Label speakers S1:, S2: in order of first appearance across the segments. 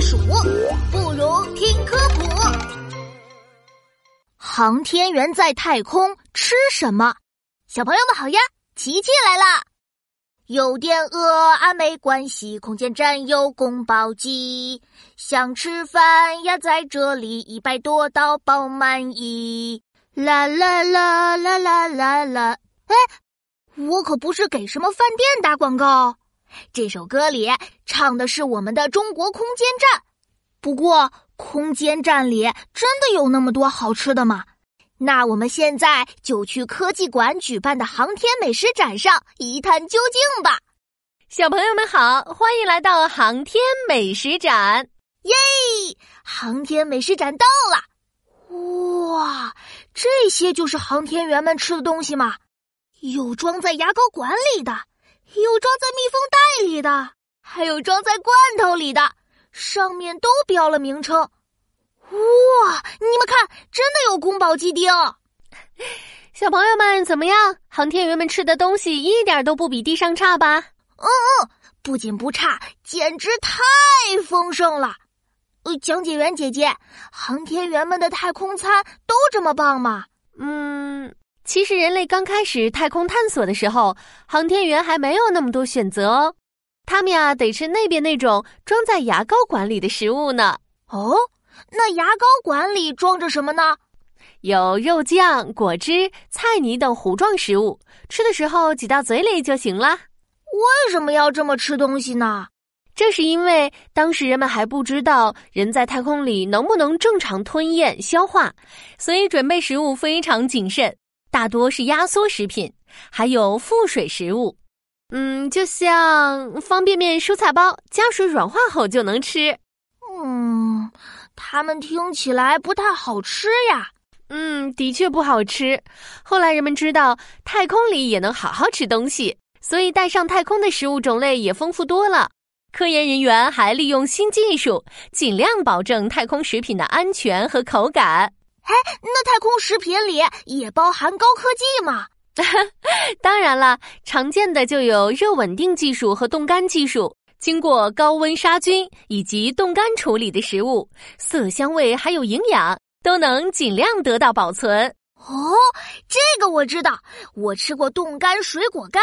S1: 数，不如听科普。航天员在太空吃什么？小朋友们好呀，琪琪来啦！有点饿，啊没关系。空间站有宫保鸡，想吃饭呀，在这里一百多道爆满意。啦啦啦啦啦啦啦！哎，我可不是给什么饭店打广告。这首歌里唱的是我们的中国空间站。不过，空间站里真的有那么多好吃的吗？那我们现在就去科技馆举办的航天美食展上一探究竟吧！
S2: 小朋友们好，欢迎来到航天美食展！
S1: 耶，航天美食展到了！哇，这些就是航天员们吃的东西吗？有装在牙膏管里的，有装在密封袋里的，还有装在罐头里的，上面都标了名称。哇！你们看，真的有宫保鸡丁。
S2: 小朋友们怎么样？航天员们吃的东西一点都不比地上差吧？
S1: 嗯嗯，不仅不差，简直太丰盛了。呃，讲解员姐姐，航天员们的太空餐都这么棒吗？
S2: 嗯，其实人类刚开始太空探索的时候，航天员还没有那么多选择哦。他们呀，得吃那边那种装在牙膏管里的食物呢。
S1: 哦。那牙膏管里装着什么呢？
S2: 有肉酱、果汁、菜泥等糊状食物，吃的时候挤到嘴里就行了。
S1: 为什么要这么吃东西呢？
S2: 这是因为当时人们还不知道人在太空里能不能正常吞咽、消化，所以准备食物非常谨慎，大多是压缩食品，还有附水食物。嗯，就像方便面、蔬菜包，加水软化后就能吃。
S1: 嗯。它们听起来不太好吃呀。
S2: 嗯，的确不好吃。后来人们知道太空里也能好好吃东西，所以带上太空的食物种类也丰富多了。科研人员还利用新技术，尽量保证太空食品的安全和口感。
S1: 哎，那太空食品里也包含高科技吗？
S2: 当然了，常见的就有热稳定技术和冻干技术。经过高温杀菌以及冻干处理的食物，色香味还有营养都能尽量得到保存。
S1: 哦，这个我知道，我吃过冻干水果干，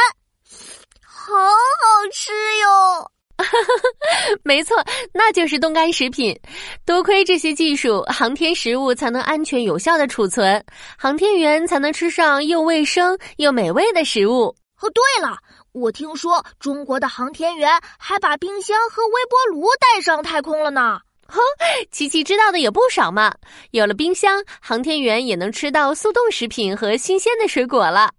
S1: 好好吃哟。
S2: 没错，那就是冻干食品。多亏这些技术，航天食物才能安全有效的储存，航天员才能吃上又卫生又美味的食物。
S1: 哦，对了。我听说中国的航天员还把冰箱和微波炉带上太空了呢。
S2: 哼，琪琪知道的也不少嘛。有了冰箱，航天员也能吃到速冻食品和新鲜的水果了。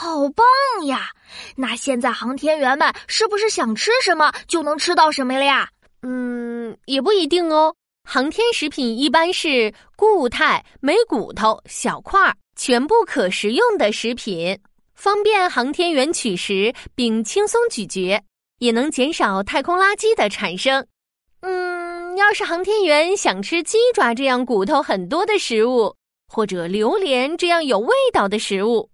S1: 好棒呀！那现在航天员们是不是想吃什么就能吃到什么了呀？
S2: 嗯，也不一定哦。航天食品一般是固态、没骨头、小块儿、全部可食用的食品。方便航天员取食并轻松咀嚼，也能减少太空垃圾的产生。嗯，要是航天员想吃鸡爪这样骨头很多的食物，或者榴莲这样有味道的食物，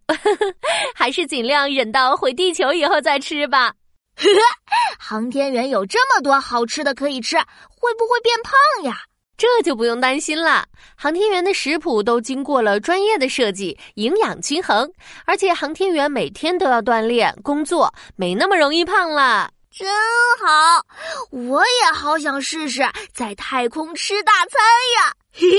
S2: 还是尽量忍到回地球以后再吃吧。
S1: 航天员有这么多好吃的可以吃，会不会变胖呀？
S2: 这就不用担心了，航天员的食谱都经过了专业的设计，营养均衡，而且航天员每天都要锻炼工作，没那么容易胖了。
S1: 真好，我也好想试试在太空吃大餐呀！嘿嘿。